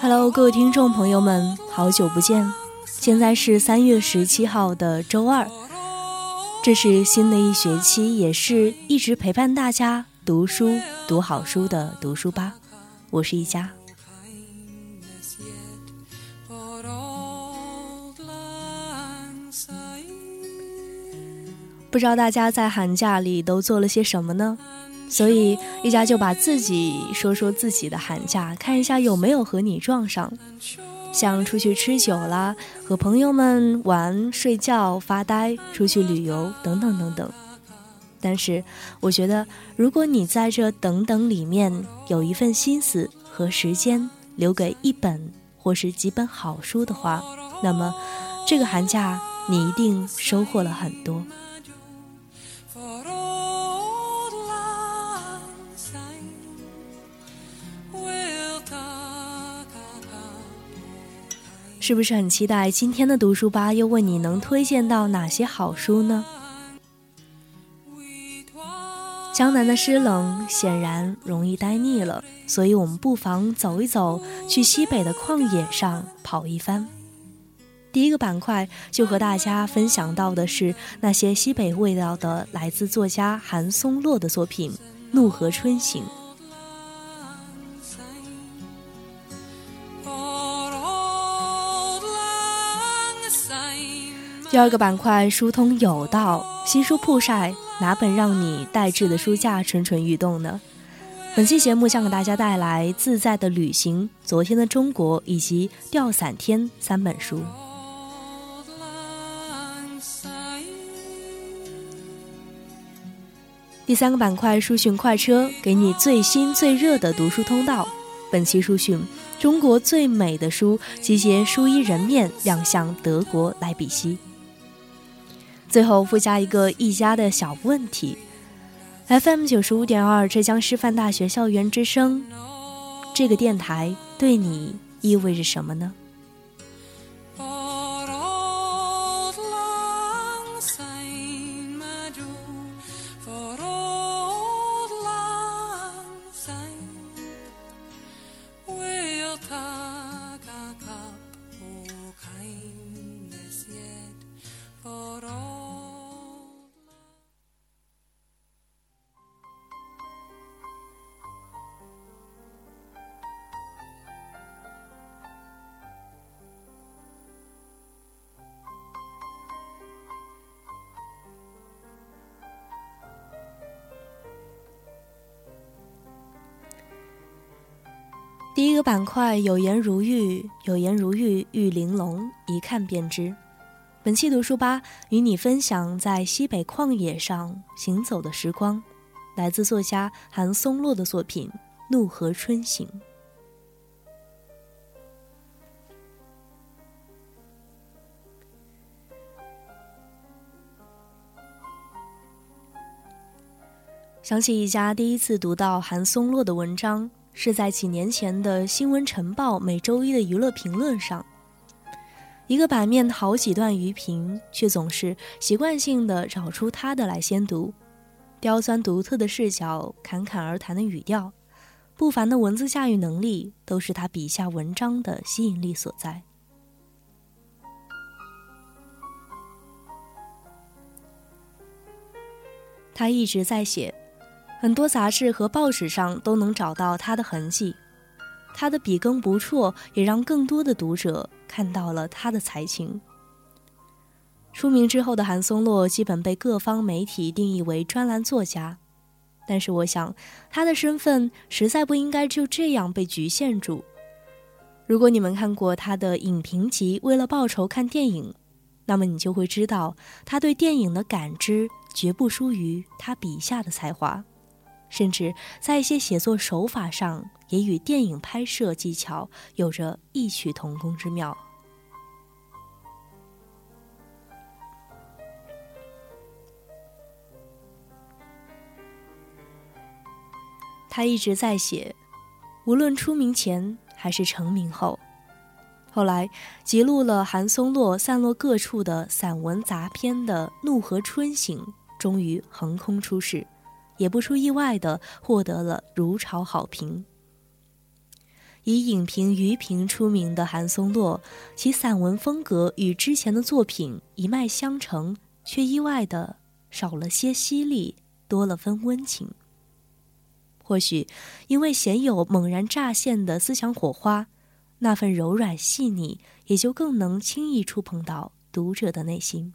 Hello，各位听众朋友们，好久不见！现在是三月十七号的周二，这是新的一学期，也是一直陪伴大家读书、读好书的读书吧。我是一佳。不知道大家在寒假里都做了些什么呢？所以一家就把自己说说自己的寒假，看一下有没有和你撞上，像出去吃酒啦，和朋友们玩、睡觉、发呆、出去旅游等等等等。但是我觉得，如果你在这等等里面有一份心思和时间留给一本或是几本好书的话，那么这个寒假你一定收获了很多。是不是很期待今天的读书吧？又问你能推荐到哪些好书呢？江南的湿冷显然容易待腻了，所以我们不妨走一走，去西北的旷野上跑一番。第一个板块就和大家分享到的是那些西北味道的，来自作家韩松洛的作品《怒河春行》。第二个板块，疏通有道，新书铺晒，哪本让你带至的书架蠢蠢欲动呢？本期节目将给大家带来《自在的旅行》《昨天的中国》以及《吊伞天》三本书。第三个板块，书讯快车，给你最新最热的读书通道。本期书讯：中国最美的书集结书衣人面亮相德国莱比锡。最后附加一个一家的小问题：FM 九十五点二浙江师范大学校园之声，这个电台对你意味着什么呢？第一个板块有颜如玉，有颜如玉玉玲珑，一看便知。本期读书吧与你分享在西北旷野上行走的时光，来自作家韩松洛的作品《怒河春行》。想起一家第一次读到韩松洛的文章。是在几年前的《新闻晨报》每周一的娱乐评论上，一个版面好几段余评，却总是习惯性的找出他的来先读。刁钻独特的视角，侃侃而谈的语调，不凡的文字驾驭能力，都是他笔下文章的吸引力所在。他一直在写，很多杂志和报纸上都能找到他的痕迹。他的笔耕不辍，也让更多的读者看到了他的才情。出名之后的韩松洛基本被各方媒体定义为专栏作家，但是我想他的身份实在不应该就这样被局限住。如果你们看过他的影评集《为了报仇看电影》，那么你就会知道他对电影的感知绝不输于他笔下的才华，甚至在一些写作手法上也与电影拍摄技巧有着异曲同工之妙。他一直在写，无论出名前还是成名后。后来记录了韩松洛散落各处的散文杂篇的《怒河春醒》，终于横空出世，也不出意外的获得了如潮好评。以影评余评出名的韩松洛，其散文风格与之前的作品一脉相承，却意外的少了些犀利，多了分温情。或许，因为鲜有猛然乍现的思想火花，那份柔软细腻也就更能轻易触碰到读者的内心。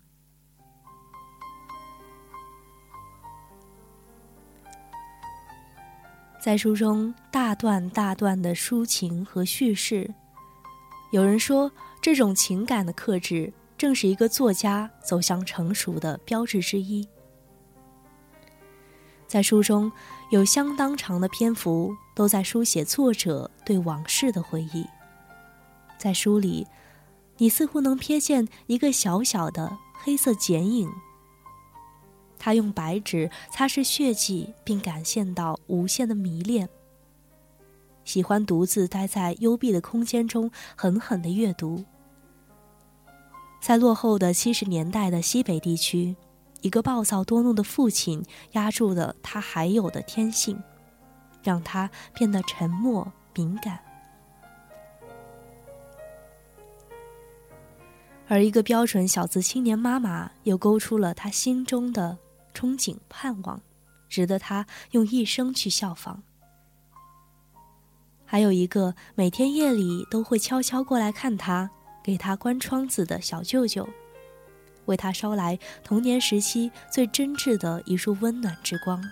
在书中大段大段的抒情和叙事，有人说，这种情感的克制，正是一个作家走向成熟的标志之一。在书中。有相当长的篇幅都在书写作者对往事的回忆，在书里，你似乎能瞥见一个小小的黑色剪影。他用白纸擦拭血迹，并感现到无限的迷恋。喜欢独自待在幽闭的空间中，狠狠的阅读。在落后的七十年代的西北地区。一个暴躁多怒的父亲压住了他还有的天性，让他变得沉默敏感；而一个标准小资青年妈妈又勾出了他心中的憧憬盼望，值得他用一生去效仿。还有一个每天夜里都会悄悄过来看他、给他关窗子的小舅舅。为他捎来童年时期最真挚的一束温暖之光，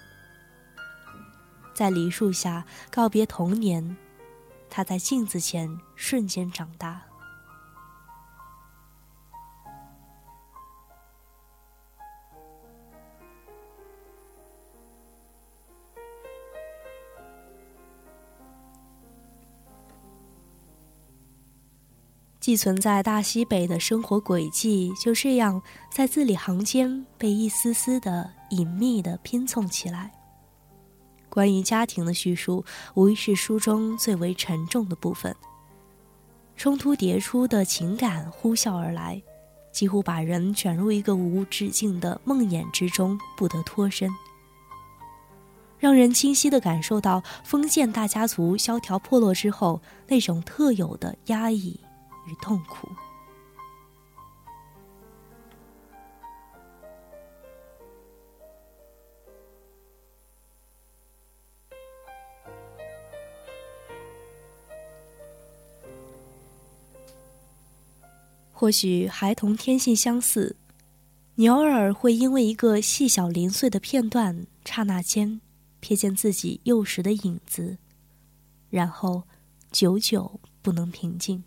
在梨树下告别童年，他在镜子前瞬间长大。寄存在大西北的生活轨迹，就这样在字里行间被一丝丝的隐秘的拼凑起来。关于家庭的叙述，无疑是书中最为沉重的部分。冲突迭出的情感呼啸而来，几乎把人卷入一个无止境的梦魇之中，不得脱身。让人清晰地感受到封建大家族萧条破落之后那种特有的压抑。与痛苦。或许孩童天性相似，你偶尔会因为一个细小零碎的片段，刹那间瞥见自己幼时的影子，然后久久不能平静。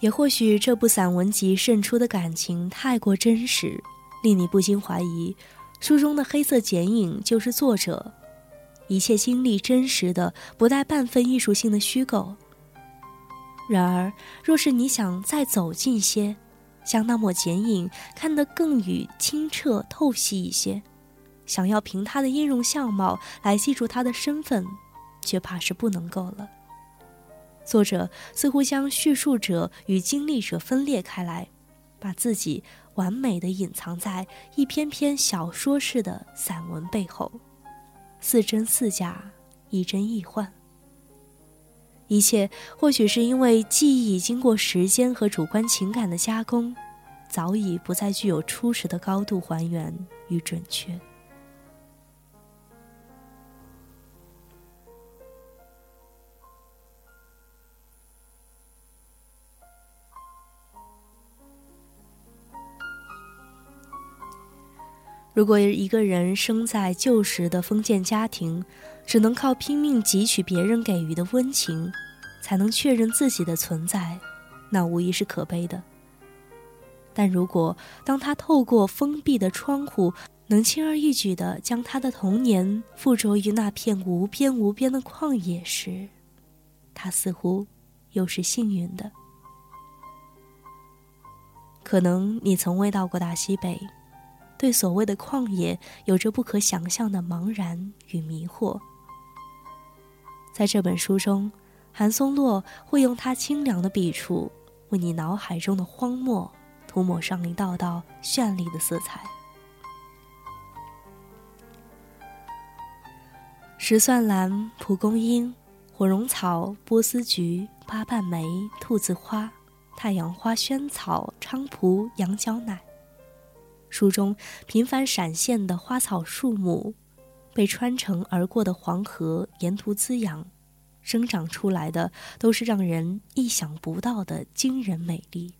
也或许这部散文集渗出的感情太过真实，令你不禁怀疑，书中的黑色剪影就是作者，一切经历真实的，不带半分艺术性的虚构。然而，若是你想再走近些，将那抹剪影看得更与清澈透析一些，想要凭他的音容相貌来记住他的身份，却怕是不能够了。作者似乎将叙述者与经历者分裂开来，把自己完美的隐藏在一篇篇小说式的散文背后，似真似假，亦真亦幻。一切或许是因为记忆经过时间和主观情感的加工，早已不再具有初始的高度还原与准确。如果一个人生在旧时的封建家庭，只能靠拼命汲取别人给予的温情，才能确认自己的存在，那无疑是可悲的。但如果当他透过封闭的窗户，能轻而易举地将他的童年附着于那片无边无边的旷野时，他似乎又是幸运的。可能你从未到过大西北。对所谓的旷野有着不可想象的茫然与迷惑。在这本书中，韩松洛会用他清凉的笔触，为你脑海中的荒漠涂抹上一道道绚丽的色彩。石蒜兰、蒲公英、火绒草、波斯菊、八瓣梅、兔子花、太阳花、萱草、菖蒲、羊角奶。书中频繁闪现的花草树木，被穿城而过的黄河沿途滋养，生长出来的都是让人意想不到的惊人美丽。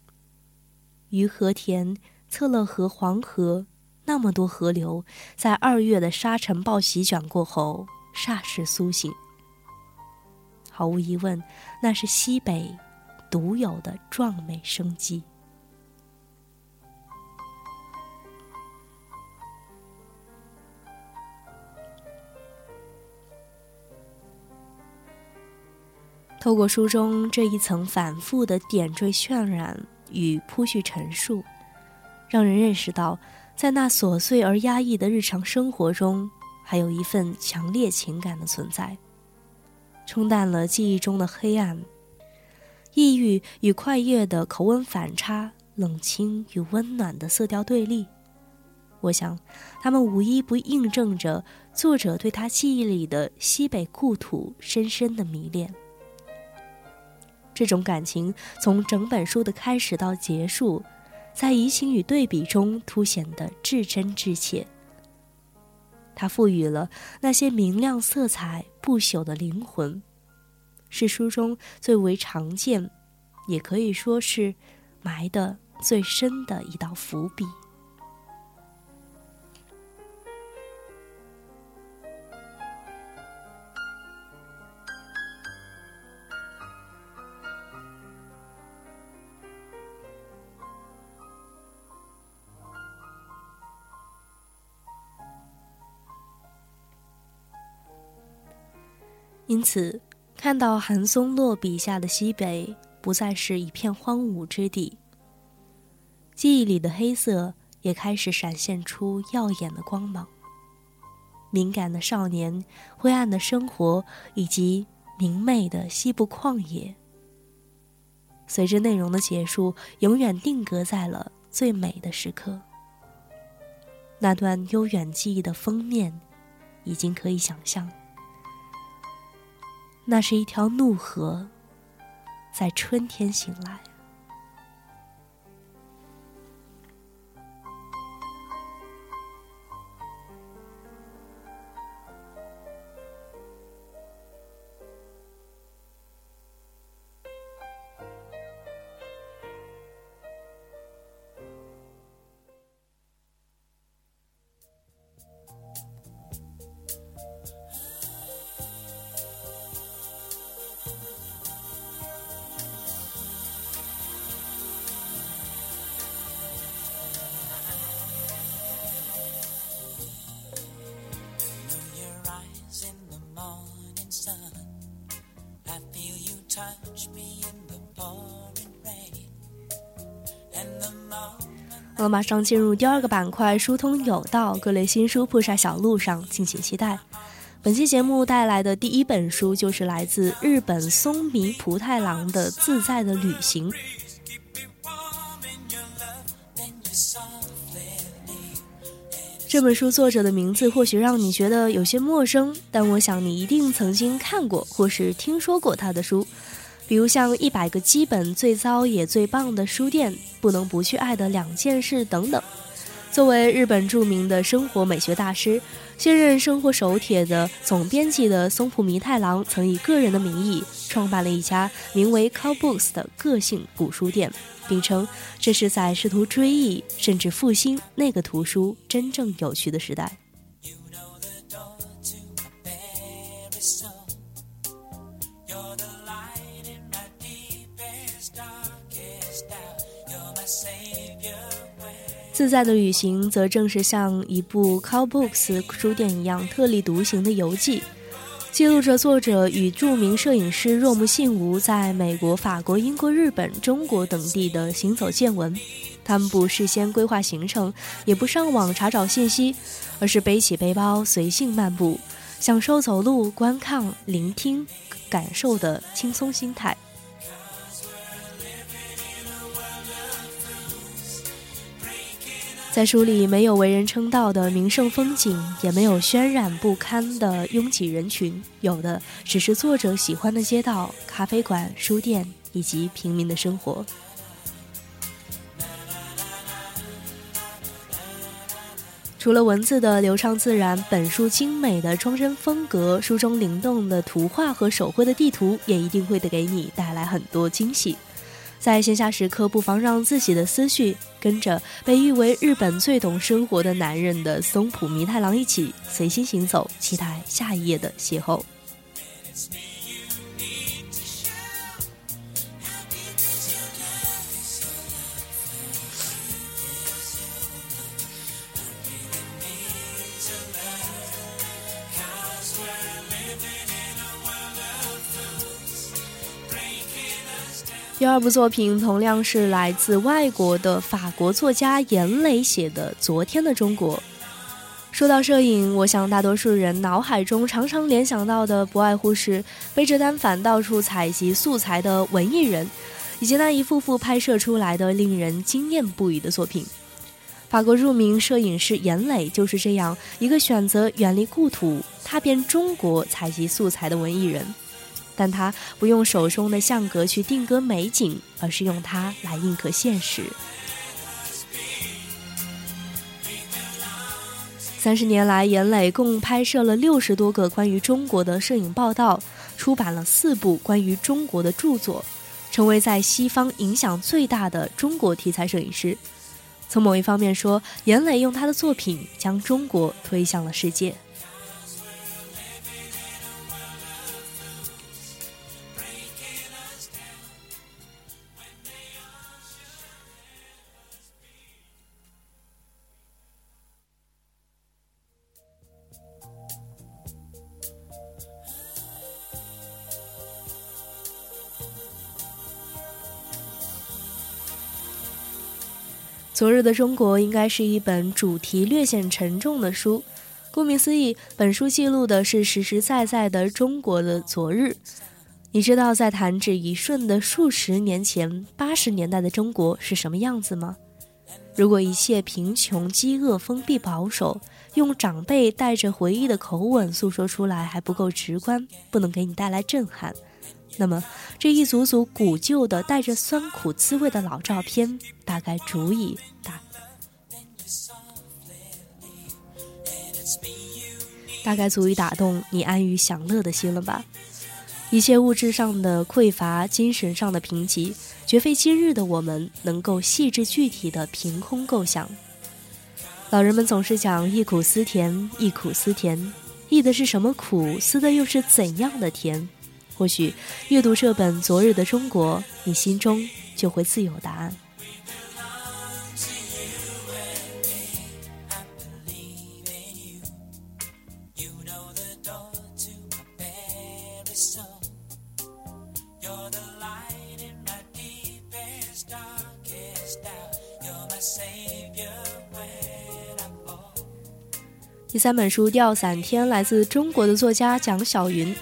于和田、策勒河、黄河，那么多河流，在二月的沙尘暴席卷过后，霎时苏醒。毫无疑问，那是西北独有的壮美生机。透过书中这一层反复的点缀渲染与铺叙陈述，让人认识到，在那琐碎而压抑的日常生活中，还有一份强烈情感的存在，冲淡了记忆中的黑暗。抑郁与快乐的口吻反差，冷清与温暖的色调对立，我想，他们无一不印证着作者对他记忆里的西北故土深深的迷恋。这种感情从整本书的开始到结束，在移情与对比中凸显得至真至切。它赋予了那些明亮色彩不朽的灵魂，是书中最为常见，也可以说是埋得最深的一道伏笔。因此，看到韩松洛笔下的西北不再是一片荒芜之地，记忆里的黑色也开始闪现出耀眼的光芒。敏感的少年、灰暗的生活以及明媚的西部旷野，随着内容的结束，永远定格在了最美的时刻。那段悠远记忆的封面，已经可以想象。那是一条怒河，在春天醒来。好了，马上进入第二个板块——疏通有道，各类新书铺晒小路上，敬请期待。本期节目带来的第一本书就是来自日本松弥蒲太郎的《自在的旅行》。这本书作者的名字或许让你觉得有些陌生，但我想你一定曾经看过或是听说过他的书，比如像《一百个基本最糟也最棒的书店》《不能不去爱的两件事》等等。作为日本著名的生活美学大师，现任生活手帖的总编辑的松浦弥太郎，曾以个人的名义创办了一家名为 c o w Books 的个性古书店。并称这是在试图追忆甚至复兴那个图书真正有趣的时代。自在的旅行，则正是像一部 Cow Books 书店一样特立独行的游记。记录着作者与著名摄影师若木信吾在美国、法国、英国、日本、中国等地的行走见闻。他们不事先规划行程，也不上网查找信息，而是背起背包随性漫步，享受走路、观看、聆听、感受的轻松心态。在书里没有为人称道的名胜风景，也没有渲染不堪的拥挤人群，有的只是作者喜欢的街道、咖啡馆、书店以及平民的生活。除了文字的流畅自然，本书精美的装帧风格，书中灵动的图画和手绘的地图，也一定会给你带来很多惊喜。在闲暇时刻，不妨让自己的思绪跟着被誉为日本最懂生活的男人的松浦弥太郎一起随心行走，期待下一页的邂逅。第二部作品同样是来自外国的法国作家严磊写的《昨天的中国》。说到摄影，我想大多数人脑海中常常联想到的不外乎是背着单反到处采集素材的文艺人，以及那一幅幅拍摄出来的令人惊艳不已的作品。法国著名摄影师严磊就是这样一个选择远离故土、踏遍中国采集素材的文艺人。但他不用手中的相格去定格美景，而是用它来印刻现实。三十年来，严磊共拍摄了六十多个关于中国的摄影报道，出版了四部关于中国的著作，成为在西方影响最大的中国题材摄影师。从某一方面说，严磊用他的作品将中国推向了世界。昨日的中国应该是一本主题略显沉重的书。顾名思义，本书记录的是实实在在的中国的昨日。你知道，在弹指一瞬的数十年前，八十年代的中国是什么样子吗？如果一切贫穷、饥饿、封闭、保守，用长辈带着回忆的口吻诉说出来还不够直观，不能给你带来震撼。那么，这一组组古旧的、带着酸苦滋味的老照片，大概足以打，大概足以打动你安于享乐的心了吧？一切物质上的匮乏、精神上的贫瘠，绝非今日的我们能够细致具体的凭空构想。老人们总是讲“忆苦思甜，忆苦思甜”，忆的是什么苦？思的又是怎样的甜？或许阅读这本《昨日的中国》，你心中就会自有答案。第三本书《吊伞天》来自中国的作家蒋晓云。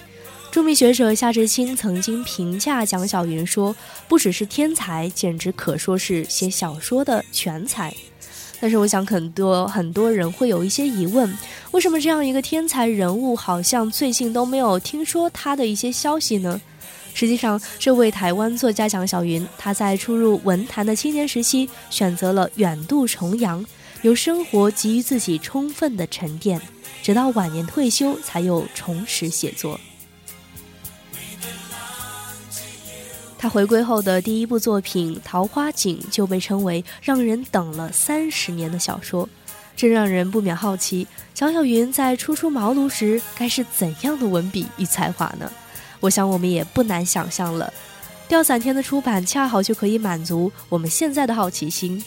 著名学者夏志清曾经评价蒋小云说：“不只是天才，简直可说是写小说的全才。”但是我想很多很多人会有一些疑问：为什么这样一个天才人物，好像最近都没有听说他的一些消息呢？实际上，这位台湾作家蒋小云，他在初入文坛的青年时期，选择了远渡重洋，由生活给予自己充分的沉淀，直到晚年退休，才又重拾写作。他回归后的第一部作品《桃花井》就被称为让人等了三十年的小说，这让人不免好奇，蒋小云在初出茅庐时该是怎样的文笔与才华呢？我想，我们也不难想象了。吊伞天的出版，恰好就可以满足我们现在的好奇心。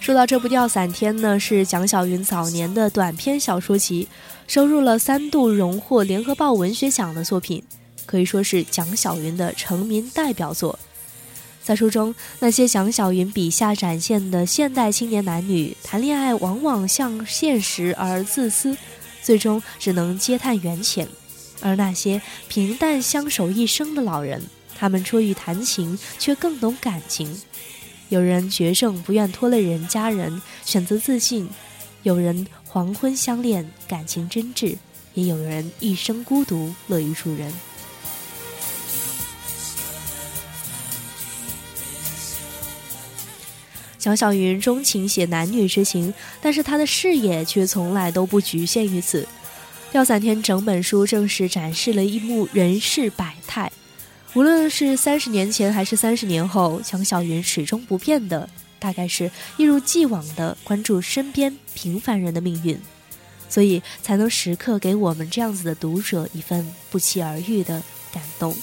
说到这部《吊伞天》呢，是蒋小云早年的短篇小说集，收入了三度荣获联合报文学奖的作品，可以说是蒋小云的成名代表作。在书中，那些蒋小云笔下展现的现代青年男女谈恋爱，往往向现实而自私。最终只能嗟叹缘浅，而那些平淡相守一生的老人，他们出于谈情，却更懂感情。有人绝症不愿拖累人家人，选择自尽；有人黄昏相恋，感情真挚；也有人一生孤独，乐于助人。蒋小云钟情写男女之情，但是他的视野却从来都不局限于此。吊伞天整本书正是展示了一幕人世百态，无论是三十年前还是三十年后，蒋小云始终不变的，大概是一如既往的关注身边平凡人的命运，所以才能时刻给我们这样子的读者一份不期而遇的感动。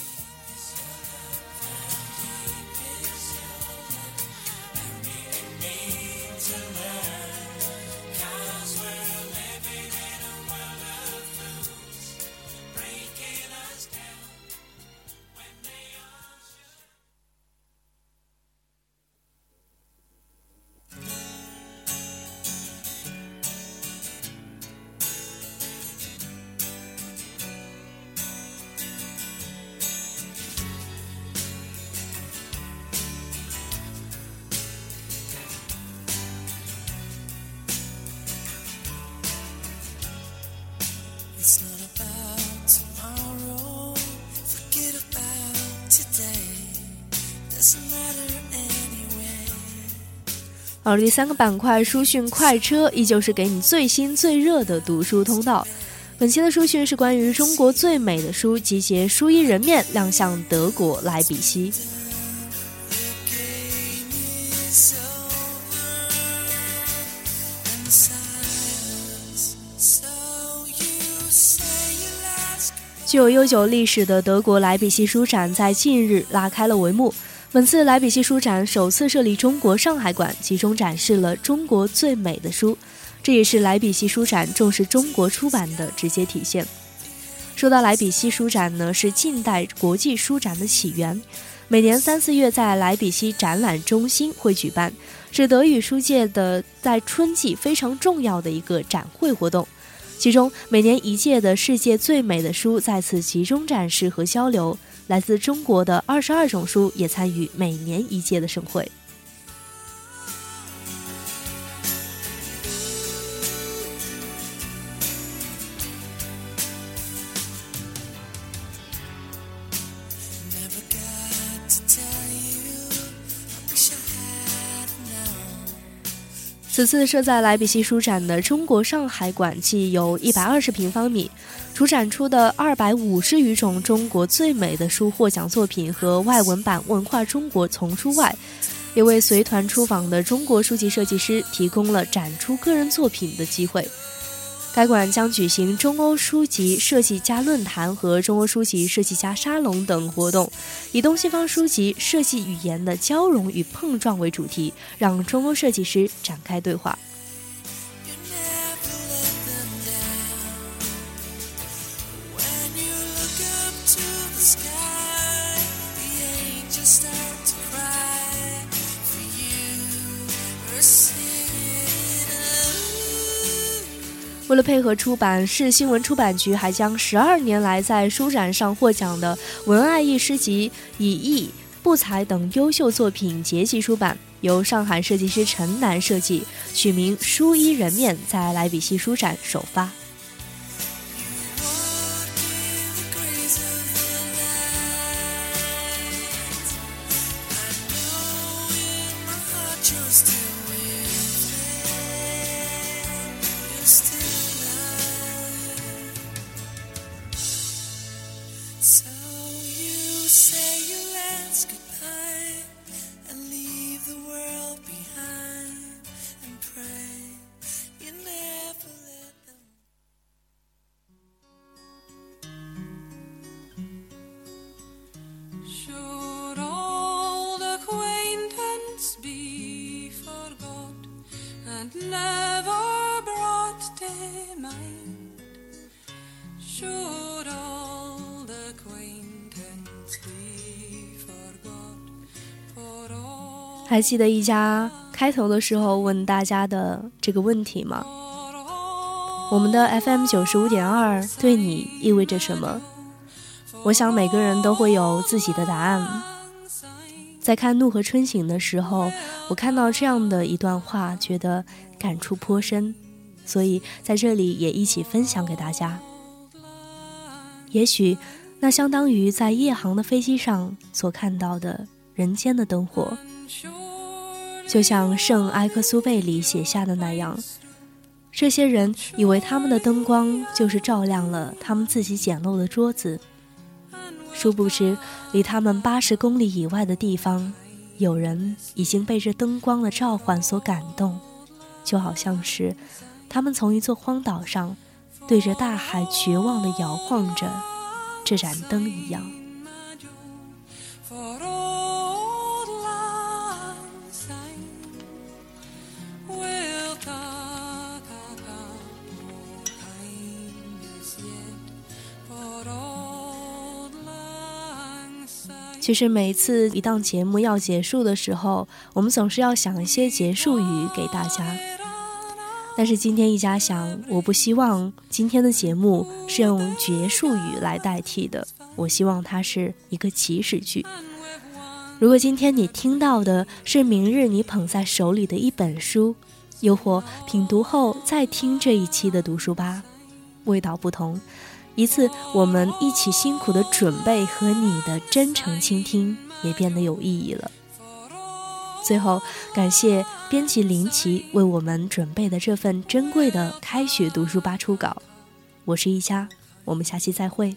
第三个板块书讯快车，依旧是给你最新最热的读书通道。本期的书讯是关于中国最美的书集结书衣人面亮相德国莱比锡。具有悠久历史的德国莱比锡书展在近日拉开了帷幕。本次莱比锡书展首次设立中国上海馆，集中展示了中国最美的书，这也是莱比锡书展重视中国出版的直接体现。说到莱比锡书展呢，是近代国际书展的起源，每年三四月在莱比锡展览中心会举办，是德语书界的在春季非常重要的一个展会活动。其中每年一届的世界最美的书在此集中展示和交流。来自中国的二十二种书也参与每年一届的盛会。此次设在莱比锡书展的中国上海馆，计有一百二十平方米。除展出的二百五十余种中国最美的书获奖作品和外文版《文化中国》丛书外，也为随团出访的中国书籍设计师提供了展出个人作品的机会。该馆将举行中欧书籍设计家论坛和中欧书籍设计家沙龙等活动，以东西方书籍设计语言的交融与碰撞为主题，让中欧设计师展开对话。为了配合出版，市新闻出版局还将十二年来在书展上获奖的文爱艺诗集以艺不才等优秀作品结集出版，由上海设计师陈楠设计，取名《书衣人面》，在莱比锡书展首发。还记得一家开头的时候问大家的这个问题吗？我们的 FM 九十五点二对你意味着什么？我想每个人都会有自己的答案。在看《怒河春醒》的时候，我看到这样的一段话，觉得感触颇深，所以在这里也一起分享给大家。也许，那相当于在夜航的飞机上所看到的人间的灯火。就像圣埃克苏贝里写下的那样，这些人以为他们的灯光就是照亮了他们自己简陋的桌子，殊不知离他们八十公里以外的地方，有人已经被这灯光的召唤所感动，就好像是他们从一座荒岛上对着大海绝望地摇晃着这盏灯一样。其实每次一档节目要结束的时候，我们总是要想一些结束语给大家。但是今天一家想，我不希望今天的节目是用结束语来代替的，我希望它是一个起始句。如果今天你听到的是明日你捧在手里的一本书，又或品读后再听这一期的读书吧，味道不同。一次，我们一起辛苦的准备和你的真诚倾听，也变得有意义了。最后，感谢编辑林奇为我们准备的这份珍贵的开学读书吧初稿。我是一佳，我们下期再会。